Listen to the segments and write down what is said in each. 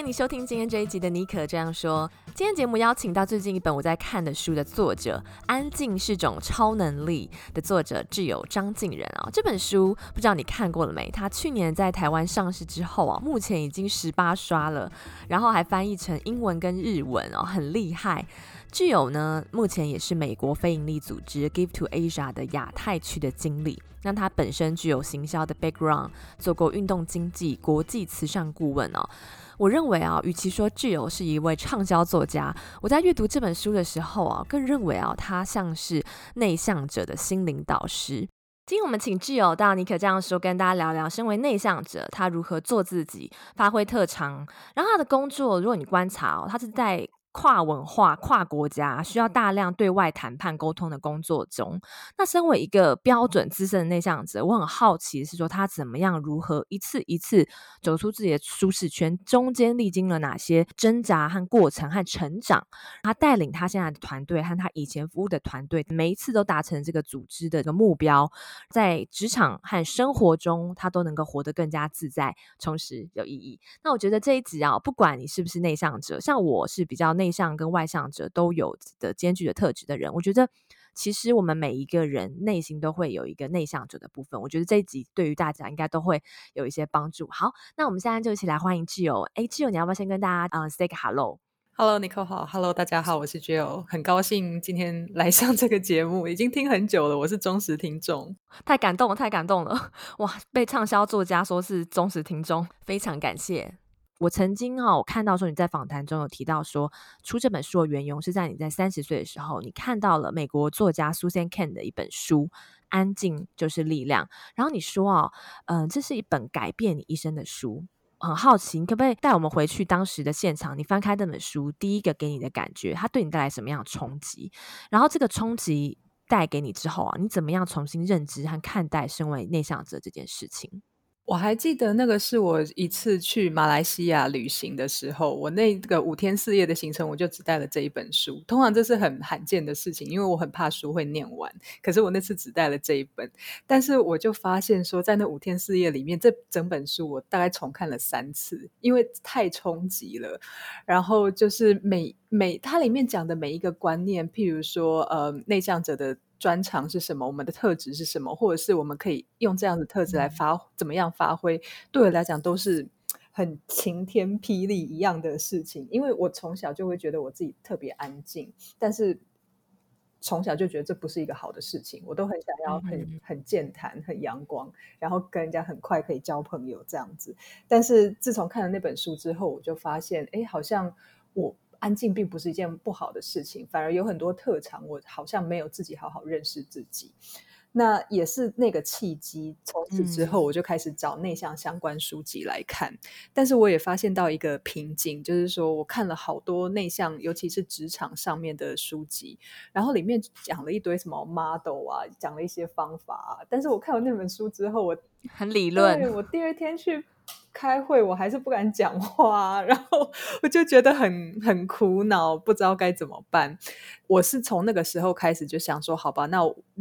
欢迎收听今天这一集的妮可这样说。今天节目邀请到最近一本我在看的书的作者，《安静是种超能力》的作者挚友张瀞仁啊。这本书不知道你看过了没？他去年在台湾上市之后啊，目前已经十八刷了，然后还翻译成英文跟日文哦，很厉害。挚友呢，目前也是美国非营利组织 Give to Asia 的亚太区的经理。那他本身具有行销的 background，做过运动经济、国际慈善顾问哦。我认为啊，与其说挚友是一位畅销作家，我在阅读这本书的时候啊，更认为啊，他像是内向者的心灵导师。今天我们请挚友到尼可这样说，跟大家聊聊，身为内向者，他如何做自己，发挥特长。然后他的工作，如果你观察哦，他是在。跨文化、跨国家需要大量对外谈判沟通的工作中，那身为一个标准资深的内向者，我很好奇是说他怎么样如何一次一次走出自己的舒适圈，中间历经了哪些挣扎和过程和成长？他带领他现在的团队和他以前服务的团队，每一次都达成这个组织的一个目标，在职场和生活中，他都能够活得更加自在、充实、有意义。那我觉得这一集啊，不管你是不是内向者，像我是比较。内向跟外向者都有的兼具的特质的人，我觉得其实我们每一个人内心都会有一个内向者的部分。我觉得这一集对于大家应该都会有一些帮助。好，那我们现在就一起来欢迎挚友。哎，挚友，你要不要先跟大家嗯、uh, say 个 hello？Hello，尼可好，Hello，大家好，我是挚友，很高兴今天来上这个节目，已经听很久了，我是忠实听众。太感动了，太感动了！哇，被畅销作家说是忠实听众，非常感谢。我曾经哦，我看到说你在访谈中有提到说，出这本书的缘由是在你在三十岁的时候，你看到了美国作家 Susan Cain 的一本书《安静就是力量》，然后你说哦，嗯、这是一本改变你一生的书。很好奇，你可不可以带我们回去当时的现场？你翻开这本书，第一个给你的感觉，它对你带来什么样的冲击？然后这个冲击带给你之后啊，你怎么样重新认知和看待身为内向者这件事情？我还记得那个是我一次去马来西亚旅行的时候，我那个五天四夜的行程，我就只带了这一本书。通常这是很罕见的事情，因为我很怕书会念完。可是我那次只带了这一本，但是我就发现说，在那五天四夜里面，这整本书我大概重看了三次，因为太冲击了。然后就是每每它里面讲的每一个观念，譬如说呃内向者的。专长是什么？我们的特质是什么？或者是我们可以用这样的特质来发，怎么样发挥？对我来讲都是很晴天霹雳一样的事情。因为我从小就会觉得我自己特别安静，但是从小就觉得这不是一个好的事情。我都很想要很很健谈、很阳光，然后跟人家很快可以交朋友这样子。但是自从看了那本书之后，我就发现，哎，好像我。安静并不是一件不好的事情，反而有很多特长，我好像没有自己好好认识自己。那也是那个契机，从此之后我就开始找内向相关书籍来看。嗯。但是我也发现到一个瓶颈，就是说我看了好多内向，尤其是职场上面的书籍，然后里面讲了一堆什么 model 啊，讲了一些方法啊。但是我看完那本书之后，我很理论，我第二天去。开会我还是不敢讲话，然后我就觉得很很苦恼，不知道该怎么办。我是从那个时候开始就想说，好吧，那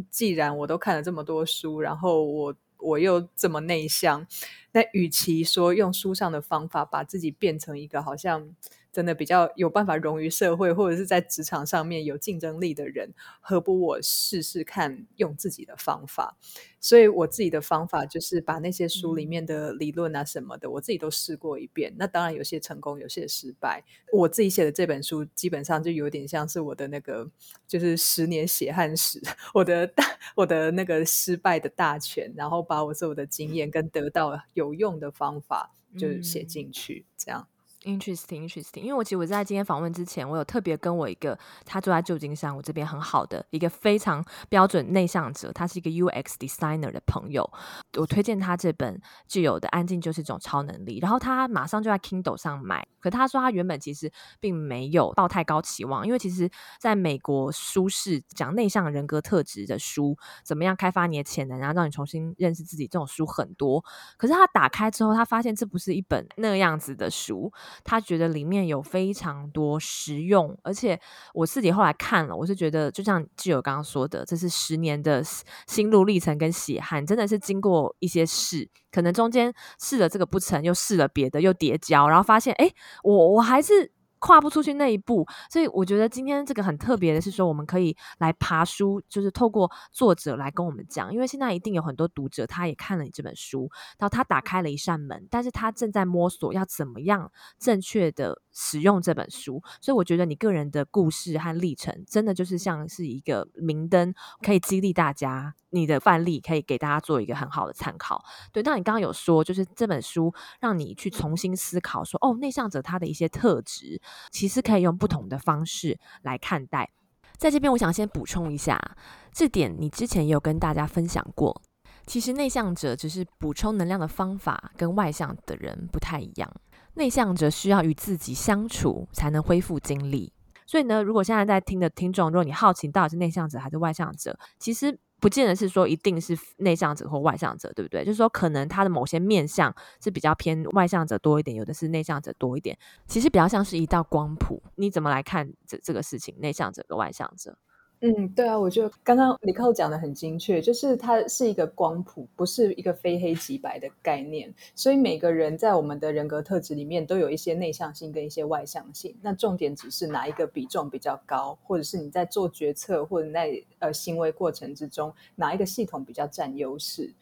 既然我都看了这么多书，然后我我又这么内向，那与其说用书上的方法把自己变成一个好像。真的比较有办法融于社会，或者是在职场上面有竞争力的人，何不我试试看用自己的方法？所以我自己的方法就是把那些书里面的理论啊什么的，嗯、我自己都试过一遍。那当然有些成功，有些失败。我自己写的这本书基本上就有点像是我的那个，就是十年血汗史，我的大我的那个失败的大全，然后把我所有的经验跟得到有用的方法就写进去，这样。Interesting, interesting。因为我其实我在今天访问之前，我有特别跟我一个他住在旧金山，我这边很好的一个非常标准内向者，他是一个 UX designer 的朋友，我推荐他这本具有的《安静就是一种超能力》，然后他马上就在 Kindle 上买。可他说他原本其实并没有抱太高期望，因为其实在美国书市讲内向人格特质的书，怎么样开发你的潜能，然后让你重新认识自己，这种书很多。可是他打开之后，他发现这不是一本那样子的书。他觉得里面有非常多实用，而且我自己后来看了，我是觉得就像挚友刚刚说的，这是十年的心路历程跟血汗，真的是经过一些事，可能中间试了这个不成，又试了别的，又叠交，然后发现，哎，我我还是。跨不出去那一步，所以我觉得今天这个很特别的是说，我们可以来爬书，就是透过作者来跟我们讲，因为现在一定有很多读者他也看了你这本书，然后他打开了一扇门，但是他正在摸索要怎么样正确的使用这本书，所以我觉得你个人的故事和历程，真的就是像是一个明灯，可以激励大家，你的范例可以给大家做一个很好的参考。对，那你刚刚有说，就是这本书让你去重新思考说，哦，内向者他的一些特质。其实可以用不同的方式来看待。在这边，我想先补充一下，这点你之前也有跟大家分享过。其实内向者只是补充能量的方法，跟外向的人不太一样。内向者需要与自己相处才能恢复精力。所以呢，如果现在在听的听众，如果你好奇到底是内向者还是外向者，其实。不见得是说一定是内向者或外向者，对不对？就是说，可能他的某些面相是比较偏外向者多一点，有的是内向者多一点。其实比较像是一道光谱，你怎么来看这这个事情？内向者跟外向者？嗯，对啊，我觉得刚刚李蔻讲的很精确，就是它是一个光谱，不是一个非黑即白的概念。所以每个人在我们的人格特质里面都有一些内向性跟一些外向性。那重点只是哪一个比重比较高，或者是你在做决策或者在呃行为过程之中哪一个系统比较占优势。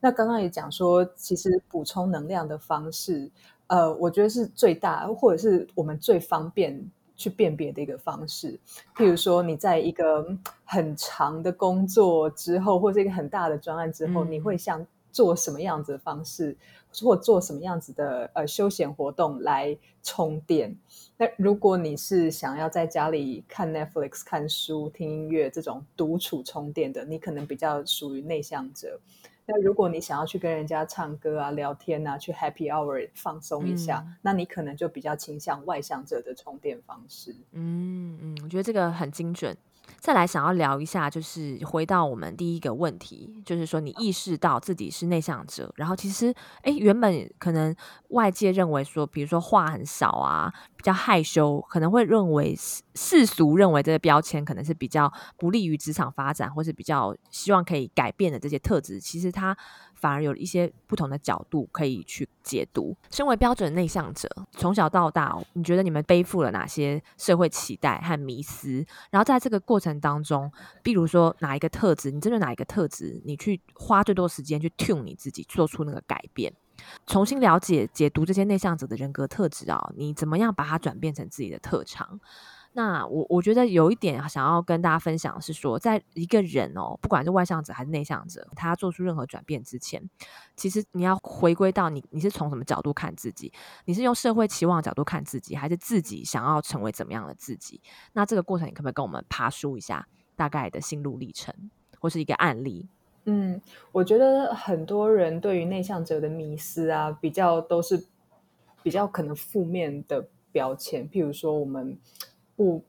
那刚刚也讲说，其实补充能量的方式，呃，我觉得是最大，或者是我们最方便。去辨别的一个方式，譬如说你在一个很长的工作之后，或者一个很大的专案之后，嗯、你会想做什么样子的方式，或做什么样子的呃休闲活动来充电？那如果你是想要在家里看 Netflix、看书、听音乐这种独处充电的，你可能比较属于内向者。那如果你想要去跟人家唱歌啊、聊天啊，去 Happy Hour 放松一下，嗯、那你可能就比较倾向外向者的充电方式。嗯嗯，我觉得这个很精准。再来想要聊一下，就是回到我们第一个问题，就是说你意识到自己是内向者，然后其实诶，原本可能外界认为说，比如说话很少啊，比较害羞，可能会认为世俗认为这个标签可能是比较不利于职场发展，或是比较希望可以改变的这些特质，其实它。反而有一些不同的角度可以去解读。身为标准内向者，从小到大，你觉得你们背负了哪些社会期待和迷思？然后在这个过程当中，比如说哪一个特质，你针对哪一个特质，你去花最多时间去 tune 你自己，做出那个改变，重新了解、解读这些内向者的人格特质啊，你怎么样把它转变成自己的特长？那我我觉得有一点想要跟大家分享是说，在一个人哦，不管是外向者还是内向者，他做出任何转变之前，其实你要回归到你，你是从什么角度看自己？你是用社会期望角度看自己，还是自己想要成为怎么样的自己？那这个过程，你可不可以跟我们爬梳一下大概的心路历程，或是一个案例？嗯，我觉得很多人对于内向者的迷思啊，比较都是比较可能负面的标签，譬如说我们。不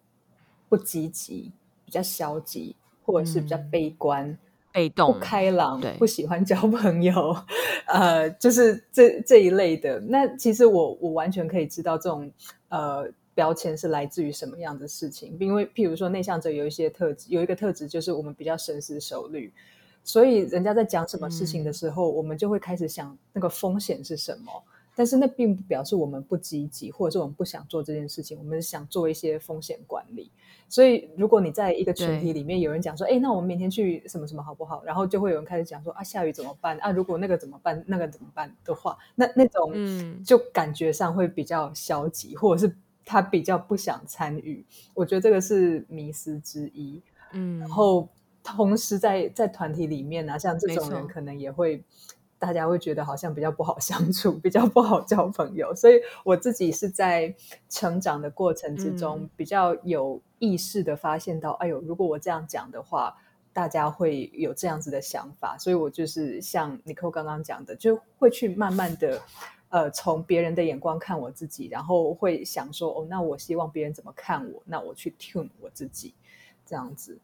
不积极，比较消极，或者是比较悲观、嗯、被动、不开朗，不喜欢交朋友，呃，就是这这一类的。那其实我我完全可以知道这种呃标签是来自于什么样的事情，因为譬如说内向者有一些特质，有一个特质就是我们比较深思熟虑，所以人家在讲什么事情的时候，嗯、我们就会开始想那个风险是什么。但是那并不表示我们不积极，或者是我们不想做这件事情。我们想做一些风险管理。所以，如果你在一个群体里面有人讲说：“哎，那我们明天去什么什么好不好？”然后就会有人开始讲说：“啊，下雨怎么办？啊，如果那个怎么办？那个怎么办？”的话，那那种就感觉上会比较消极，嗯、或者是他比较不想参与。我觉得这个是迷思之一。嗯，然后同时在在团体里面呢、啊，像这种人可能也会。大家会觉得好像比较不好相处，比较不好交朋友。所以我自己是在成长的过程之中，嗯、比较有意识的发现到，哎呦，如果我这样讲的话，大家会有这样子的想法。所以我就是像 Nicole 刚刚讲的，就会去慢慢的，呃，从别人的眼光看我自己，然后会想说，哦，那我希望别人怎么看我，那我去 tune 我自己，这样子。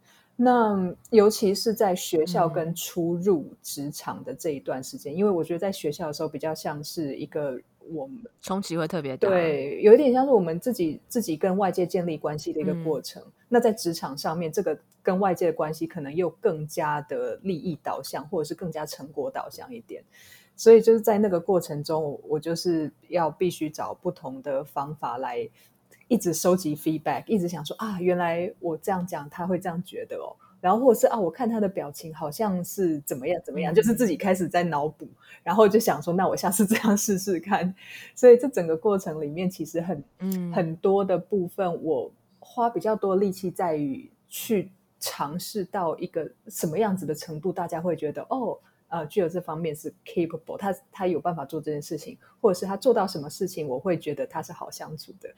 那尤其是在学校跟初入职场的这一段时间，嗯、因为我觉得在学校的时候比较像是一个我们冲击会特别大，对，有一点像是我们自己自己跟外界建立关系的一个过程。嗯、那在职场上面，这个跟外界的关系可能又更加的利益导向，或者是更加成果导向一点。所以就是在那个过程中，我就是要必须找不同的方法来。一直收集 feedback，一直想说啊，原来我这样讲他会这样觉得哦，然后或者是啊，我看他的表情好像是怎么样怎么样，嗯、就是自己开始在脑补，然后就想说，那我下次这样试试看。所以这整个过程里面，其实很、嗯、很多的部分，我花比较多力气在于去尝试到一个什么样子的程度，大家会觉得哦，呃，具有这方面是 capable，他他有办法做这件事情，或者是他做到什么事情，我会觉得他是好相处的。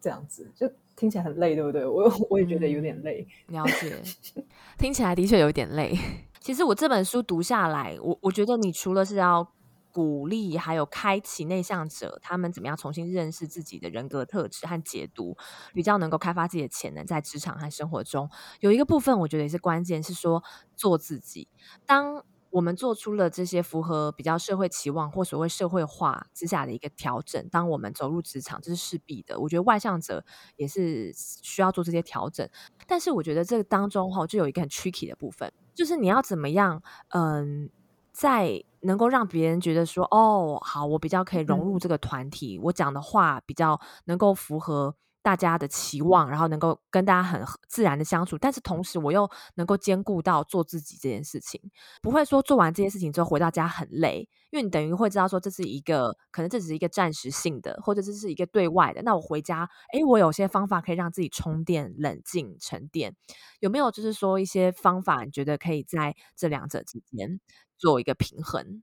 这样子就听起来很累，对不对？我我也觉得有点累。嗯、了解，听起来的确有点累。其实我这本书读下来，我我觉得你除了是要鼓励，还有开启内向者他们怎么样重新认识自己的人格特质和解读，比较能够开发自己的潜能，在职场和生活中有一个部分，我觉得也是关键，是说做自己。当我们做出了这些符合比较社会期望或所谓社会化之下的一个调整。当我们走入职场，这是势必的。我觉得外向者也是需要做这些调整。但是我觉得这个当中哈，就有一个很 tricky 的部分，就是你要怎么样，嗯，在能够让别人觉得说，哦，好，我比较可以融入这个团体，嗯、我讲的话比较能够符合。大家的期望，然后能够跟大家很自然的相处，但是同时我又能够兼顾到做自己这件事情，不会说做完这件事情之后回到家很累，因为你等于会知道说这是一个可能这只是一个暂时性的，或者这是一个对外的。那我回家，诶，我有些方法可以让自己充电、冷静、沉淀，有没有就是说一些方法，你觉得可以在这两者之间做一个平衡？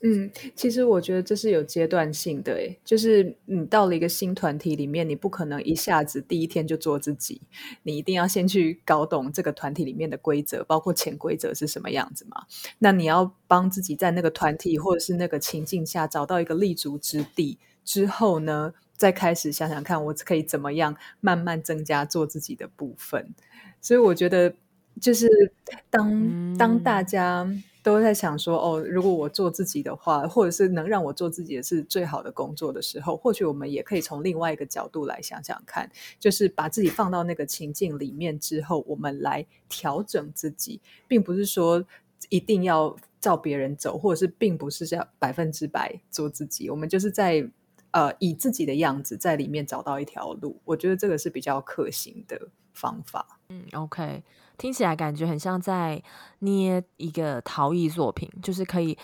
嗯，其实我觉得这是有阶段性的，诶，就是你到了一个新团体里面，你不可能一下子第一天就做自己，你一定要先去搞懂这个团体里面的规则，包括潜规则是什么样子嘛。那你要帮自己在那个团体或者是那个情境下找到一个立足之地之后呢，再开始想想看，我可以怎么样慢慢增加做自己的部分。所以我觉得，就是当、嗯、当大家。都在想说哦，如果我做自己的话，或者是能让我做自己的是最好的工作的时候，或许我们也可以从另外一个角度来想想看，就是把自己放到那个情境里面之后，我们来调整自己，并不是说一定要照别人走，或者是并不是要百分之百做自己，我们就是在呃以自己的样子在里面找到一条路，我觉得这个是比较可行的。方法。嗯，OK。听起来感觉很像在捏一个陶艺作品，就是可以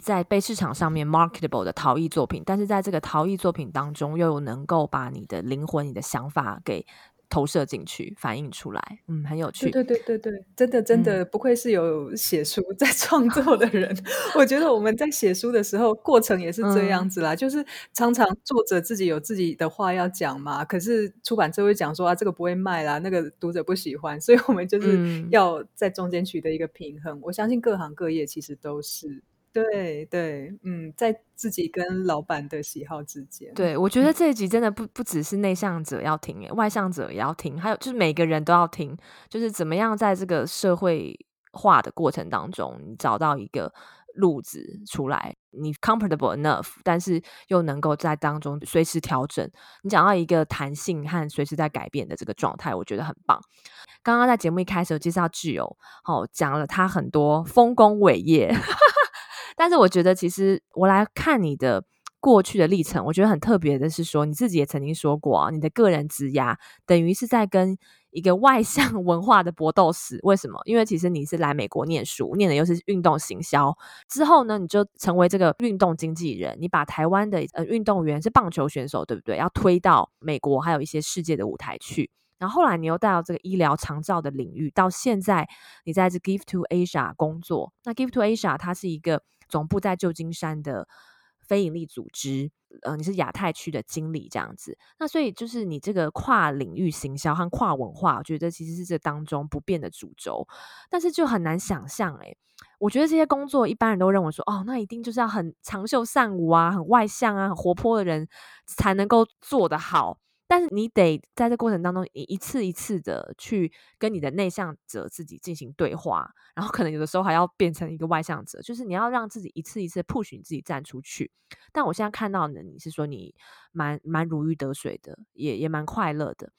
在被市场上面 marketable 的陶艺作品，但是在这个陶艺作品当中，又能够把你的灵魂、你的想法给。投射进去，反映出来，嗯，很有趣。对对对对对，真的真的不愧是有写书在创作的人。嗯、我觉得我们在写书的时候，过程也是这样子啦，嗯、就是常常作者自己有自己的话要讲嘛，可是出版社会讲说啊，这个不会卖啦，那个读者不喜欢，所以我们就是要在中间取得一个平衡。嗯、我相信各行各业其实都是。对对，嗯，在自己跟老板的喜好之间，对，我觉得这一集真的不不只是内向者要听，外向者也要听，还有就是每个人都要听，就是怎么样在这个社会化的过程当中，你找到一个路子出来，你 comfortable enough，但是又能够在当中随时调整，你讲到一个弹性和随时在改变的这个状态，我觉得很棒。刚刚在节目一开始有介绍挚友，好、哦、讲了他很多丰功伟业。但是我觉得，其实我来看你的过去的历程，我觉得很特别的是说，你自己也曾经说过啊，你的个人职涯等于是在跟一个外向文化的搏斗史。为什么？因为其实你是来美国念书，念的又是运动行销，之后呢，你就成为这个运动经纪人，你把台湾的呃运动员是棒球选手，对不对？要推到美国还有一些世界的舞台去。然后后来你又带到这个医疗长照的领域，到现在你在这 Give to Asia 工作。那 Give to Asia 它是一个。总部在旧金山的非营利组织，呃，你是亚太区的经理这样子。那所以就是你这个跨领域行销和跨文化，我觉得其实是这当中不变的主轴。但是就很难想象，诶，我觉得这些工作一般人都认为说，哦，那一定就是要很长袖善舞啊，很外向啊，很活泼的人才能够做得好。但是你得在这过程当中一次一次的去跟你的内向者自己进行对话，然后可能有的时候还要变成一个外向者，就是你要让自己一次一次 push 你自己站出去。但我现在看到的你是说你蛮蛮如鱼得水的，也也蛮快乐的，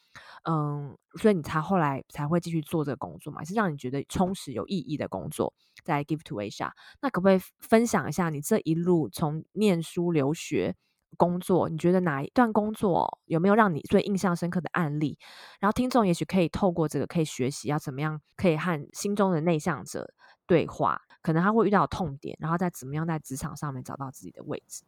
嗯，所以你才后来才会继续做这个工作嘛，是让你觉得充实有意义的工作，在 Give to Asia。那可不可以分享一下你这一路从念书留学？工作，你觉得哪一段工作有没有让你最印象深刻的案例？然后听众也许可以透过这个可以学习要怎么样可以和心中的内向者对话，可能他会遇到痛点，然后再怎么样在职场上面找到自己的位置。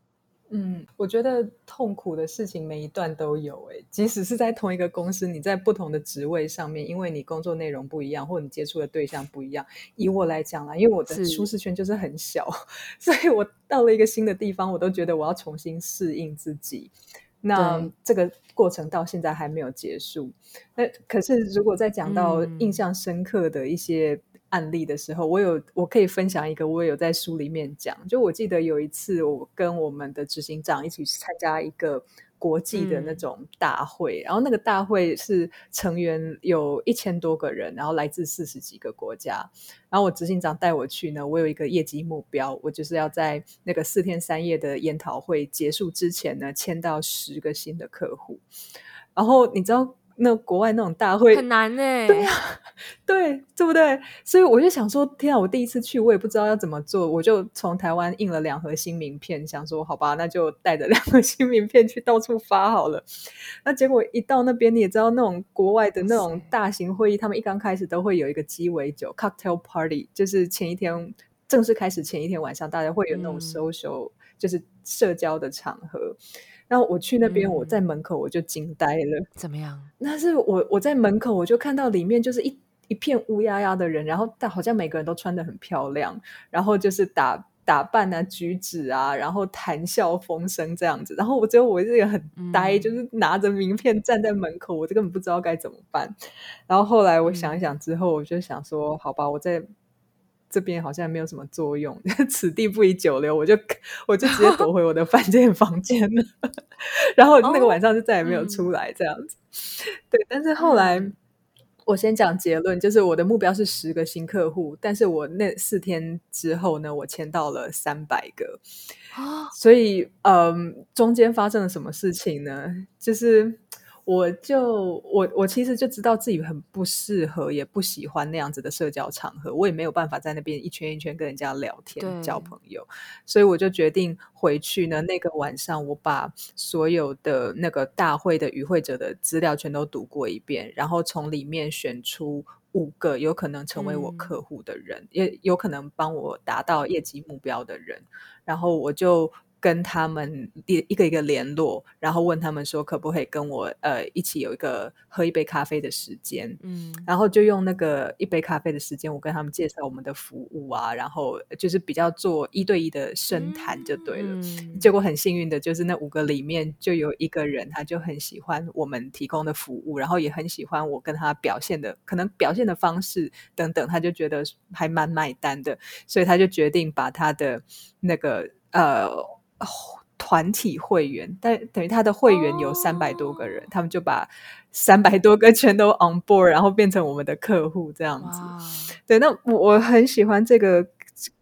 嗯，我觉得痛苦的事情每一段都有诶，即使是在同一个公司，你在不同的职位上面，因为你工作内容不一样，或你接触的对象不一样。以我来讲啦，因为我的舒适圈就是很小，所以我到了一个新的地方，我都觉得我要重新适应自己。那这个过程到现在还没有结束。那可是如果再讲到印象深刻的一些。案例的时候，我有我可以分享一个，我有在书里面讲。就我记得有一次，我跟我们的执行长一起去参加一个国际的那种大会，然后那个大会是成员有一千多个人，然后来自四十几个国家。然后我执行长带我去呢，我有一个业绩目标，我就是要在那个四天三夜的研讨会结束之前呢，签到十个新的客户。然后你知道？那国外那种大会很难呢、欸，对呀、啊，对，对不对？所以我就想说，天啊，我第一次去，我也不知道要怎么做，我就从台湾印了两盒新名片，想说，好吧，那就带着两盒新名片去到处发好了。那结果一到那边，你也知道，那种国外的那种大型会议，他们一刚开始都会有一个鸡尾酒 （cocktail party），就是前一天正式开始前一天晚上，大家会有那种 social，、嗯、就是社交的场合。然后我去那边，我在门口我就惊呆了。嗯、怎么样？那是我我在门口我就看到里面就是一一片乌压压的人，然后但好像每个人都穿得很漂亮，然后就是打打扮啊、举止啊，然后谈笑风生这样子。然后我只有我这个很呆，嗯、就是拿着名片站在门口，我就根本不知道该怎么办。然后后来我想一想之后，我就想说，好吧，我在。这边好像没有什么作用，此地不宜久留，我就 我就直接躲回我的饭店房间了。然后那个晚上就再也没有出来，这样子。哦、对，但是后来、嗯、我先讲结论，就是我的目标是十个新客户，但是我那四天之后呢，我签到了三百个。哦、所以，嗯，中间发生了什么事情呢？就是。我就我我其实就知道自己很不适合，也不喜欢那样子的社交场合，我也没有办法在那边一圈一圈跟人家聊天交朋友，所以我就决定回去呢。那个晚上，我把所有的那个大会的与会者的资料全都读过一遍，然后从里面选出五个有可能成为我客户的人，嗯、也有可能帮我达到业绩目标的人，然后我就。跟他们一一个一个联络，然后问他们说可不可以跟我呃一起有一个喝一杯咖啡的时间，嗯，然后就用那个一杯咖啡的时间，我跟他们介绍我们的服务啊，然后就是比较做一对一的深谈就对了。嗯，结果很幸运的就是那五个里面就有一个人，他就很喜欢我们提供的服务，然后也很喜欢我跟他表现的可能表现的方式等等，他就觉得还蛮买单的，所以他就决定把他的那个呃。团体会员，但等于他的会员有三百多个人，哦、他们就把三百多个全都 on board，然后变成我们的客户这样子。哇对，那我我很喜欢这个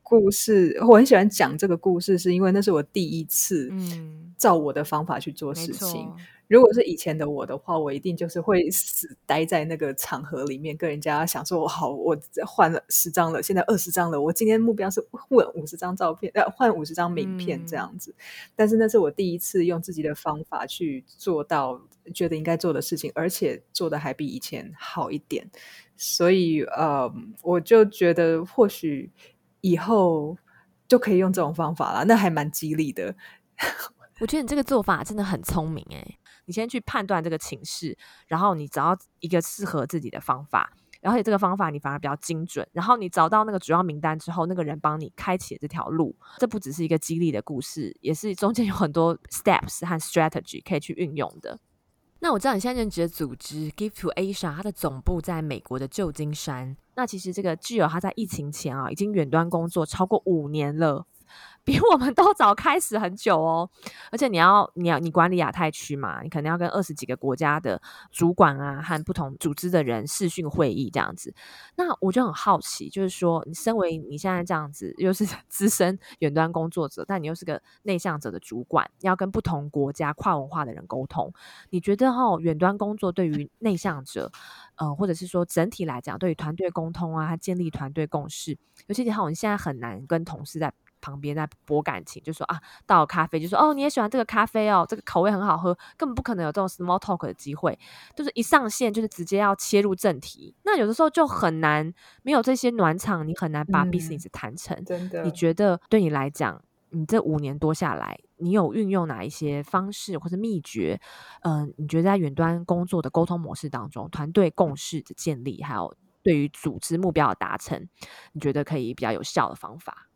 故事，我很喜欢讲这个故事，是因为那是我第一次照我的方法去做事情。嗯如果是以前的我的话，我一定就是会死待在那个场合里面，跟人家想说：“我好，我换了十张了，现在二十张了。我今天目标是换五十张照片，呃，换五十张名片这样子。嗯”但是那是我第一次用自己的方法去做到觉得应该做的事情，而且做的还比以前好一点。所以，呃，我就觉得或许以后就可以用这种方法了。那还蛮激励的。我觉得你这个做法真的很聪明诶。你先去判断这个情势，然后你找到一个适合自己的方法，而且这个方法，你反而比较精准。然后你找到那个主要名单之后，那个人帮你开启了这条路。这不只是一个激励的故事，也是中间有很多 steps 和 strategy 可以去运用的。那我知道你现在任职的组织 Give to Asia，它的总部在美国的旧金山。那其实这个 Jill 他在疫情前啊，已经远端工作超过五年了。比我们都早开始很久哦，而且你要你要你管理亚太区嘛，你可能要跟二十几个国家的主管啊和不同组织的人视讯会议这样子。那我就很好奇，就是说，你身为你现在这样子，又是 资深远端工作者，但你又是个内向者的主管，要跟不同国家跨文化的人沟通，你觉得、哦，远端工作对于内向者，呃，或者是说整体来讲，对于团队沟通啊，建立团队共识，尤其你好，你现在很难跟同事在。旁边在博感情，就说啊，倒咖啡，就说哦，你也喜欢这个咖啡哦，这个口味很好喝，根本不可能有这种 small talk 的机会，就是一上线就是直接要切入正题，那有的时候就很难，没有这些暖场，你很难把 business 谈成。嗯，真的，你觉得对你来讲，你这五年多下来，你有运用哪一些方式或者秘诀？嗯、呃，你觉得在远端工作的沟通模式当中，团队共识的建立，还有对于组织目标的达成，你觉得可以比较有效的方法？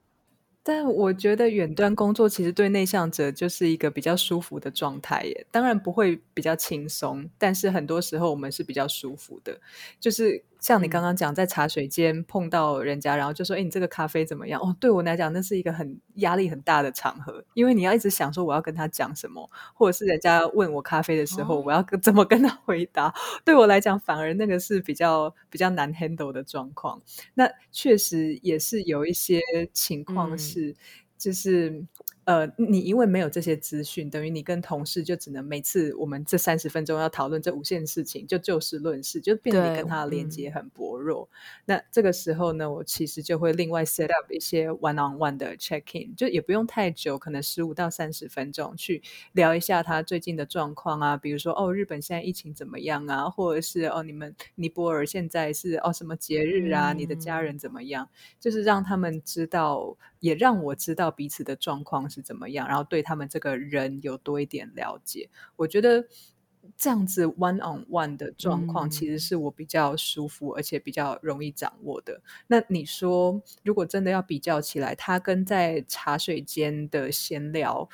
但我觉得远端工作其实对内向者就是一个比较舒服的状态耶，当然不会比较轻松，但是很多时候我们是比较舒服的，就是。像你刚刚讲，在茶水间碰到人家，然后就说：“哎，你这个咖啡怎么样？”哦，对我来讲，那是一个很压力很大的场合，因为你要一直想说我要跟他讲什么，或者是人家问我咖啡的时候，我要怎么跟他回答。对我来讲，反而那个是比较比较难 handle 的状况。那确实也是有一些情况是，就是。呃，你因为没有这些资讯，等于你跟同事就只能每次我们这三十分钟要讨论这五件事情，就就事论事，就变得你跟他的连接很薄弱。嗯、那这个时候呢，我其实就会另外 set up 一些 one on one 的 check in，就也不用太久，可能十五到三十分钟去聊一下他最近的状况啊，比如说哦，日本现在疫情怎么样啊，或者是哦，你们尼泊尔现在是哦什么节日啊，嗯、你的家人怎么样，就是让他们知道。也让我知道彼此的状况是怎么样，然后对他们这个人有多一点了解。我觉得。这样子 one on one 的状况，其实是我比较舒服，而且比较容易掌握的。嗯、那你说，如果真的要比较起来，他跟在茶水间的闲聊，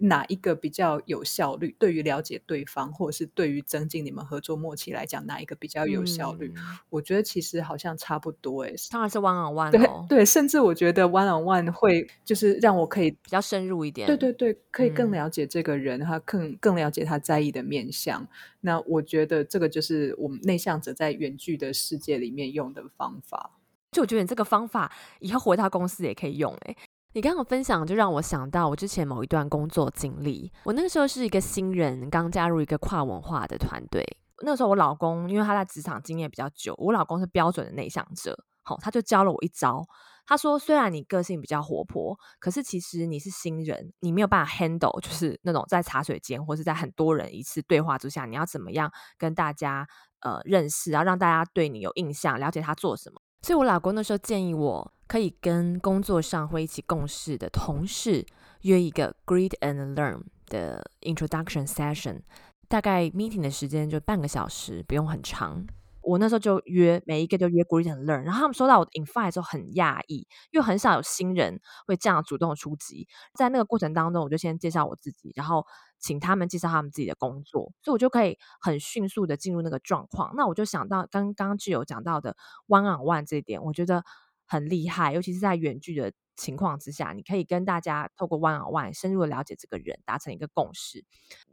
哪一个比较有效率？对于了解对方，或者是对于增进你们合作默契来讲，哪一个比较有效率？嗯、我觉得其实好像差不多诶。当然是 one on one 哦。对对，甚至我觉得 one on one 会就是让我可以比较深入一点。对对对，可以更了解这个人，嗯、他更更了解他在意的面相。那，我觉得这个就是我们内向者在远距的世界里面用的方法。就我觉得你这个方法以后回到公司也可以用。诶，你刚刚分享就让我想到我之前某一段工作经历。我那个时候是一个新人，刚加入一个跨文化的团队。那时候我老公因为他在职场经验比较久，我老公是标准的内向者，好，他就教了我一招。他说：“虽然你个性比较活泼，可是其实你是新人，你没有办法 handle，就是那种在茶水间或是在很多人一次对话之下，你要怎么样跟大家呃认识，然后让大家对你有印象，了解他做什么。所以我老公那时候建议我可以跟工作上会一起共事的同事约一个 greet and learn 的 introduction session，大概 meeting 的时间就半个小时，不用很长。”我那时候就约每一个就约 greet and learn，然后他们收到我的 invite 之后很讶异，因为很少有新人会这样主动出击。在那个过程当中，我就先介绍我自己，然后请他们介绍他们自己的工作，所以我就可以很迅速的进入那个状况。那我就想到刚刚就有讲到的 one on one 这一点，我觉得很厉害，尤其是在远距的情况之下，你可以跟大家透过 one on one 深入的了解这个人，达成一个共识。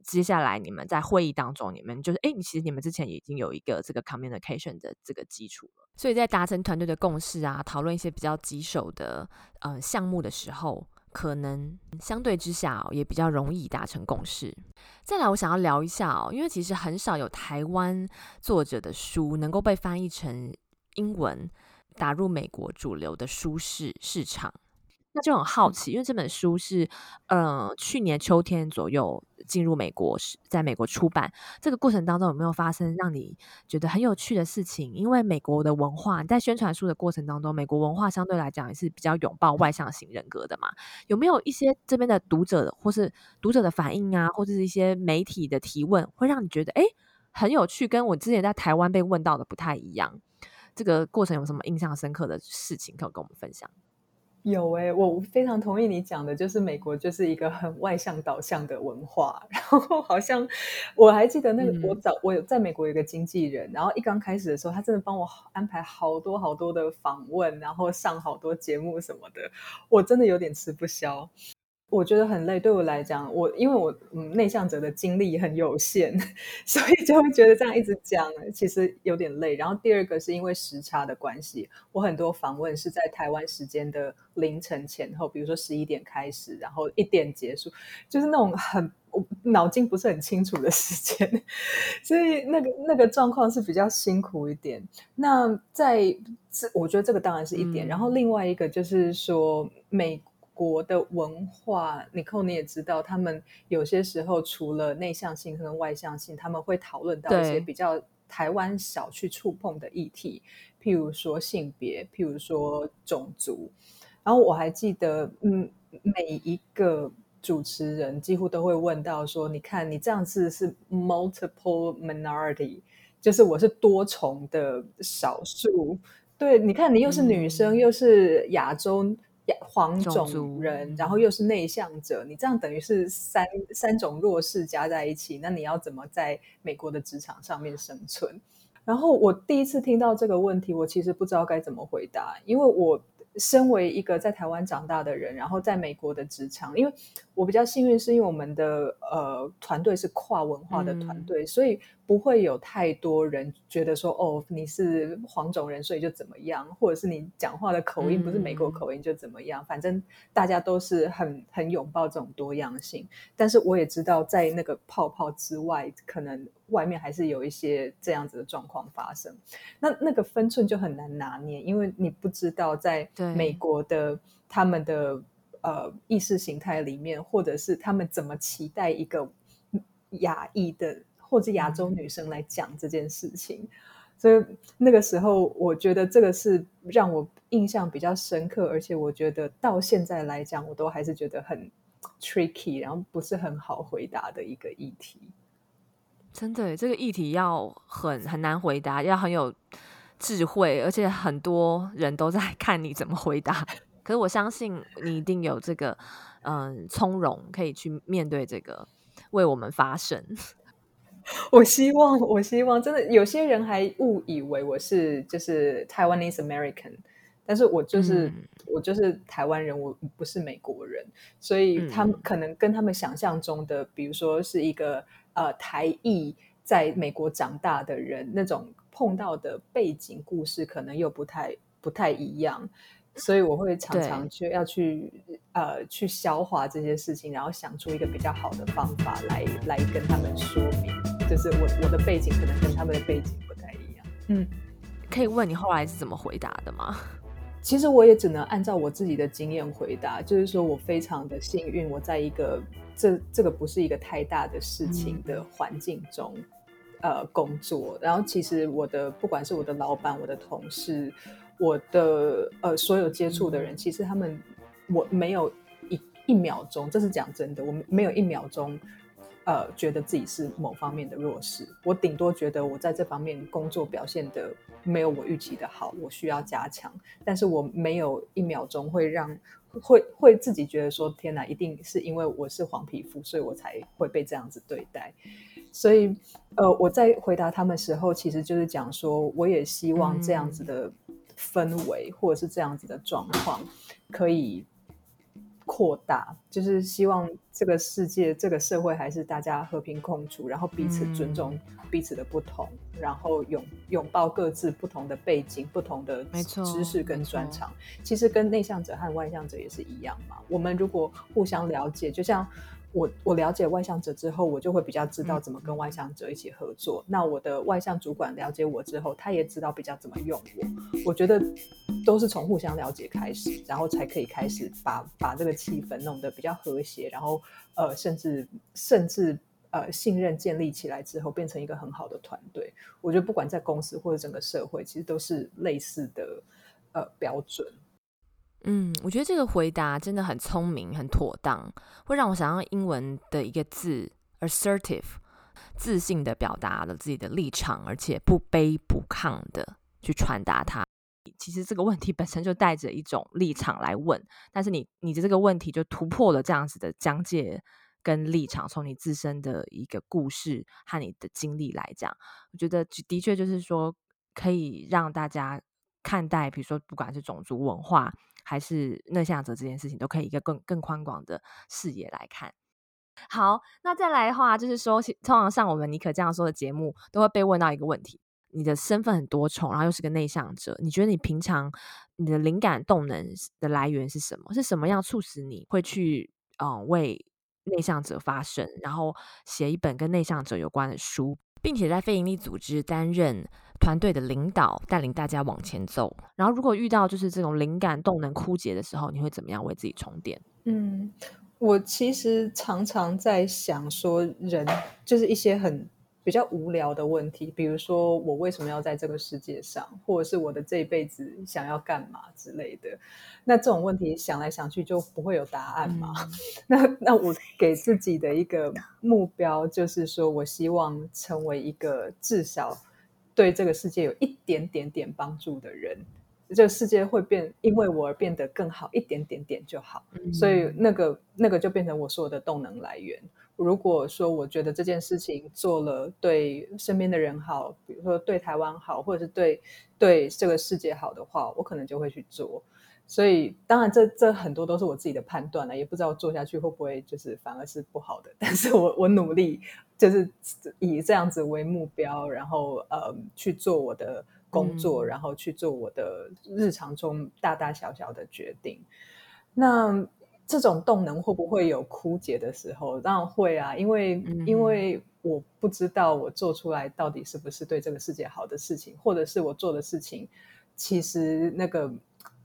接下来你们在会议当中，你们就是哎，你其实你们之前已经有一个这个 communication 的这个基础了。所以在达成团队的共识啊，讨论一些比较棘手的呃项目的时候，可能相对之下，也比较容易达成共识。再来，我想要聊一下哦，因为其实很少有台湾作者的书能够被翻译成英文，打入美国主流的舒适市场。那就很好奇，因为这本书是，呃，去年秋天左右进入美国，在美国出版。这个过程当中有没有发生让你觉得很有趣的事情？因为美国的文化，在宣传书的过程当中，美国文化相对来讲也是比较拥抱外向型人格的嘛。有没有一些这边的读者或是读者的反应啊，或者是一些媒体的提问，会让你觉得诶很有趣，跟我之前在台湾被问到的不太一样？这个过程有什么印象深刻的事情可以跟我们分享？有哎、欸，我非常同意你讲的，就是美国就是一个很外向导向的文化。然后好像我还记得那个，嗯、我找我有在美国有一个经纪人，然后一刚开始的时候，他真的帮我安排好多好多的访问，然后上好多节目什么的，我真的有点吃不消。我觉得很累，对我来讲，我因为我嗯内向者的精力很有限，所以就会觉得这样一直讲，其实有点累。然后第二个是因为时差的关系，我很多访问是在台湾时间的凌晨前后，比如说十一点开始，然后一点结束，就是那种很脑筋不是很清楚的时间，所以那个那个状况是比较辛苦一点。那在这，我觉得这个当然是一点。嗯、然后另外一个就是说美。国的文化，Nicole 你也知道，他们有些时候除了内向性和外向性，他们会讨论到一些比较台湾少去触碰的议题，譬如说性别，譬如说种族。然后我还记得，嗯，每一个主持人几乎都会问到说：“你看，你这样子是 multiple minority，就是我是多重的少数。对，你看，你又是女生，嗯、又是亚洲。”黄种人，然后又是内向者，你这样等于是三三种弱势加在一起，那你要怎么在美国的职场上面生存？然后我第一次听到这个问题，我其实不知道该怎么回答，因为我。身为一个在台湾长大的人，然后在美国的职场，因为我比较幸运，是因为我们的呃团队是跨文化的团队，嗯、所以不会有太多人觉得说哦，你是黄种人，所以就怎么样，或者是你讲话的口音不是美国口音就怎么样，嗯、反正大家都是很很拥抱这种多样性。但是我也知道，在那个泡泡之外，可能。外面还是有一些这样子的状况发生，那那个分寸就很难拿捏，因为你不知道在美国的他们的呃意识形态里面，或者是他们怎么期待一个亚裔的或者亚洲女生来讲这件事情，所以那个时候我觉得这个是让我印象比较深刻，而且我觉得到现在来讲，我都还是觉得很 tricky，然后不是很好回答的一个议题。真的，这个议题要很很难回答，要很有智慧，而且很多人都在看你怎么回答。可是我相信你一定有这个嗯从容，可以去面对这个，为我们发声。我希望，我希望真的有些人还误以为我是就是 Taiwanese American，但是我就是、嗯、我就是台湾人，我不是美国人，所以他们可能跟他们想象中的，比如说是一个。呃，台裔在美国长大的人，那种碰到的背景故事可能又不太不太一样，所以我会常常去要去呃去消化这些事情，然后想出一个比较好的方法来来跟他们说明，就是我我的背景可能跟他们的背景不太一样。嗯，可以问你后来是怎么回答的吗？其实我也只能按照我自己的经验回答，就是说我非常的幸运，我在一个。这这个不是一个太大的事情的环境中，嗯、呃，工作。然后其实我的不管是我的老板、我的同事、我的呃所有接触的人，嗯、其实他们我没有一一秒钟，这是讲真的，我没有一秒钟呃觉得自己是某方面的弱势。我顶多觉得我在这方面工作表现的没有我预期的好，我需要加强。但是我没有一秒钟会让。会会自己觉得说天哪，一定是因为我是黄皮肤，所以我才会被这样子对待。所以，呃，我在回答他们时候，其实就是讲说，我也希望这样子的氛围，或者是这样子的状况，可以。扩大，就是希望这个世界、这个社会还是大家和平共处，然后彼此尊重彼此的不同，嗯、然后拥拥抱各自不同的背景、不同的知识跟专长。其实跟内向者和外向者也是一样嘛。我们如果互相了解，就像。我我了解外向者之后，我就会比较知道怎么跟外向者一起合作。嗯、那我的外向主管了解我之后，他也知道比较怎么用我。我觉得都是从互相了解开始，然后才可以开始把把这个气氛弄得比较和谐，然后呃，甚至甚至呃，信任建立起来之后，变成一个很好的团队。我觉得不管在公司或者整个社会，其实都是类似的呃标准。嗯，我觉得这个回答真的很聪明、很妥当，会让我想到英文的一个字 assertive，自信地表达了自己的立场，而且不卑不亢的去传达它。其实这个问题本身就带着一种立场来问，但是你你的这个问题就突破了这样子的疆界跟立场，从你自身的一个故事和你的经历来讲，我觉得的确就是说可以让大家看待，比如说不管是种族文化还是内向者这件事情，都可以一个更更宽广的视野来看。好，那再来的话就是说，通常上我们尼可这样说的节目，都会被问到一个问题。你的身份很多重，然后又是个内向者，你觉得你平常你的灵感动能的来源是什么？是什么样促使你会去嗯、呃、为内向者发声，然后写一本跟内向者有关的书，并且在非营利组织担任团队的领导，带领大家往前走。然后如果遇到就是这种灵感动能枯竭的时候，你会怎么样为自己充电？嗯，我其实常常在想说，人就是一些很。比较无聊的问题，比如说我为什么要在这个世界上，或者是我的这一辈子想要干嘛之类的。那这种问题想来想去就不会有答案嘛。嗯、那那我给自己的一个目标就是说，我希望成为一个至少对这个世界有一点点点帮助的人。这个世界会变，因为我而变得更好一点点点就好。嗯、所以那个那个就变成我所有的动能来源。如果说我觉得这件事情做了对身边的人好，比如说对台湾好，或者是对对这个世界好的话，我可能就会去做。所以当然这这很多都是我自己的判断了，也不知道做下去会不会就是反而是不好的。但是我我努力就是以这样子为目标，然后呃去做我的工作，嗯、然后去做我的日常中大大小小的决定。那。这种动能会不会有枯竭的时候？当然会啊，因为、嗯、因为我不知道我做出来到底是不是对这个世界好的事情，或者是我做的事情其实那个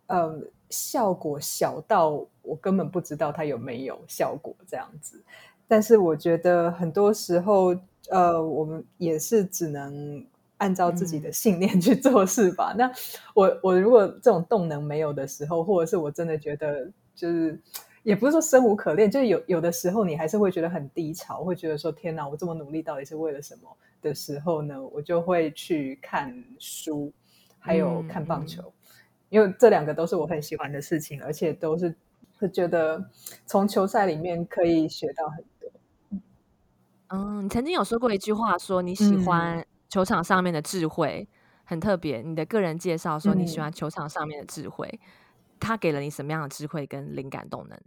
呃效果小到我根本不知道它有没有效果这样子。但是我觉得很多时候呃我们也是只能按照自己的信念去做事吧。嗯、那我我如果这种动能没有的时候，或者是我真的觉得就是。也不是说生无可恋，就是有有的时候你还是会觉得很低潮，会觉得说天哪，我这么努力到底是为了什么的时候呢？我就会去看书，还有看棒球，嗯嗯、因为这两个都是我很喜欢的事情，而且都是会觉得从球赛里面可以学到很多。嗯，你曾经有说过一句话，说你喜欢球场上面的智慧，嗯、很特别。你的个人介绍说你喜欢球场上面的智慧。嗯他给了你什么样的智慧跟灵感动能？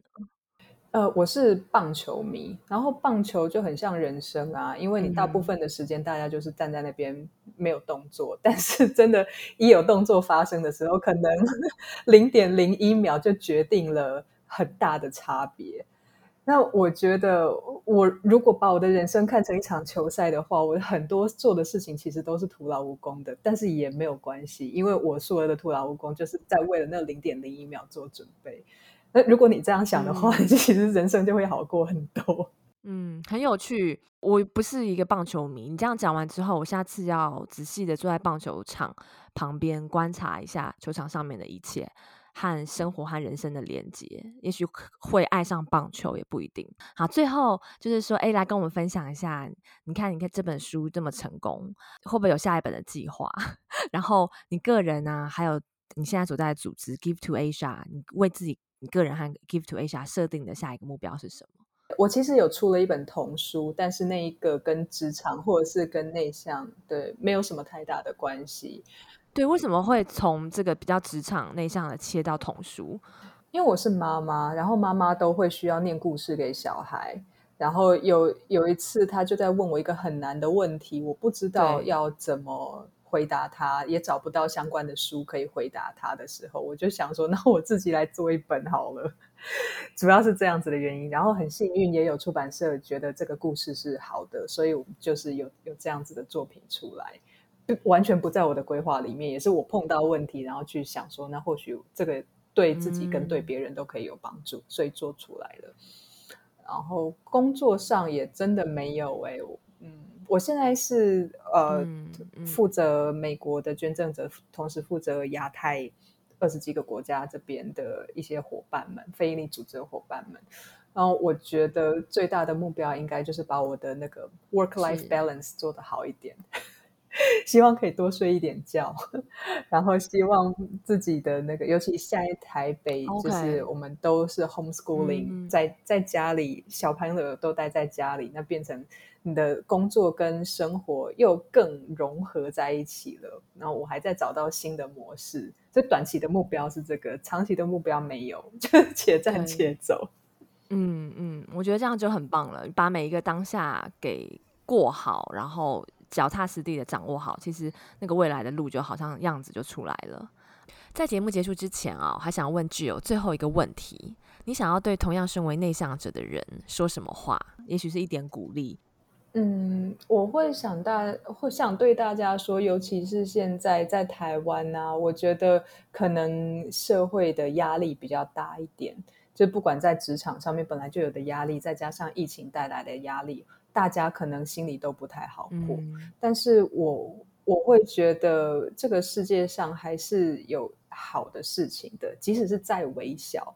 呃，我是棒球迷，然后棒球就很像人生啊，因为你大部分的时间大家就是站在那边没有动作，嗯、但是真的，一有动作发生的时候，可能 零点零一秒就决定了很大的差别。那我觉得，我如果把我的人生看成一场球赛的话，我很多做的事情其实都是徒劳无功的，但是也没有关系，因为我所有的徒劳无功就是在为了那零点零一秒做准备。那如果你这样想的话，嗯、其实人生就会好过很多。嗯，很有趣。我不是一个棒球迷，你这样讲完之后，我下次要仔细的坐在棒球场旁边观察一下球场上面的一切。和生活和人生的连接，也许会爱上棒球，也不一定。好，最后就是说，哎，来跟我们分享一下，你看，你看这本书这么成功，会不会有下一本的计划？然后你个人呢、啊，还有你现在所在的组织 Give to Asia，你为自己、你个人和 Give to Asia 设定的下一个目标是什么？我其实有出了一本童书，但是那一个跟职场或者是跟内向，对，没有什么太大的关系。对，为什么会从这个比较职场内向的切到童书？因为我是妈妈，然后妈妈都会需要念故事给小孩。然后有有一次，他就在问我一个很难的问题，我不知道要怎么回答他，也找不到相关的书可以回答他的时候，我就想说，那我自己来做一本好了。主要是这样子的原因。然后很幸运，也有出版社觉得这个故事是好的，所以我就是有有这样子的作品出来。完全不在我的规划里面，也是我碰到问题，然后去想说，那或许这个对自己跟对别人都可以有帮助，嗯、所以做出来了。然后工作上也真的没有哎、欸，嗯，我现在是呃、嗯嗯、负责美国的捐赠者，同时负责亚太二十几个国家这边的一些伙伴们，非营利组织的伙伴们。然后我觉得最大的目标应该就是把我的那个 work life balance 做得好一点。希望可以多睡一点觉，然后希望自己的那个，尤其现在台北.就是我们都是 homeschooling，、嗯、在在家里，小朋友都待在家里，那变成你的工作跟生活又更融合在一起了。然后我还在找到新的模式，所以短期的目标是这个，长期的目标没有，就且战且走。嗯嗯，我觉得这样就很棒了，把每一个当下给过好，然后。脚踏实地的掌握好，其实那个未来的路就好像样子就出来了。在节目结束之前啊，我还想问 Jill 最后一个问题：你想要对同样身为内向者的人说什么话？也许是一点鼓励。嗯，我会想大，会想对大家说，尤其是现在在台湾啊，我觉得可能社会的压力比较大一点，就不管在职场上面本来就有的压力，再加上疫情带来的压力。大家可能心里都不太好过，嗯、但是我我会觉得这个世界上还是有好的事情的，即使是再微小，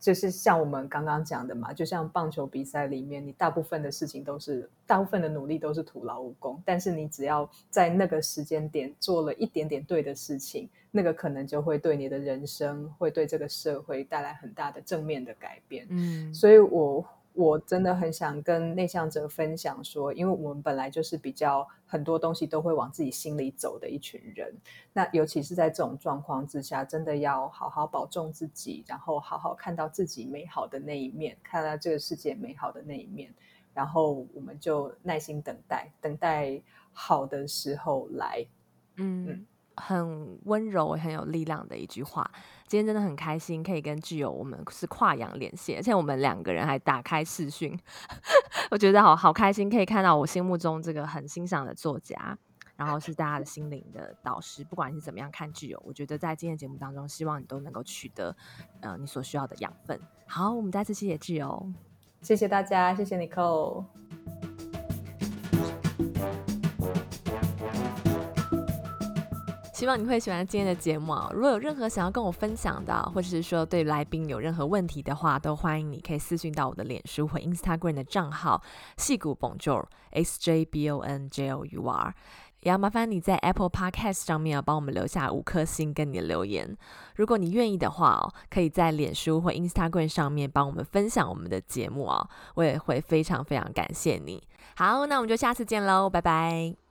就是像我们刚刚讲的嘛，就像棒球比赛里面，你大部分的事情都是大部分的努力都是徒劳无功，但是你只要在那个时间点做了一点点对的事情，那个可能就会对你的人生，会对这个社会带来很大的正面的改变。嗯，所以我。我真的很想跟内向者分享说，因为我们本来就是比较很多东西都会往自己心里走的一群人，那尤其是在这种状况之下，真的要好好保重自己，然后好好看到自己美好的那一面，看到这个世界美好的那一面，然后我们就耐心等待，等待好的时候来。嗯。嗯很温柔、很有力量的一句话。今天真的很开心，可以跟 Jill 我们是跨洋连线，而且我们两个人还打开视讯，我觉得好好开心，可以看到我心目中这个很欣赏的作家，然后是大家的心灵的导师。不管是怎么样看 Jill，我觉得在今天节目当中，希望你都能够取得呃你所需要的养分。好，我们再次谢谢 Jill，谢谢大家，谢谢 Nicole。希望你会喜欢今天的节目啊！如果有任何想要跟我分享的，或者是说对来宾有任何问题的话，都欢迎你可以私讯到我的脸书或 Instagram 的账号细谷 Bonjour S J B O N J O U R。也要麻烦你在 Apple Podcast 上面啊，帮我们留下五颗星跟你的留言。如果你愿意的话哦，可以在脸书或 Instagram 上面帮我们分享我们的节目哦，我也会非常非常感谢你。好，那我们就下次见喽，拜拜。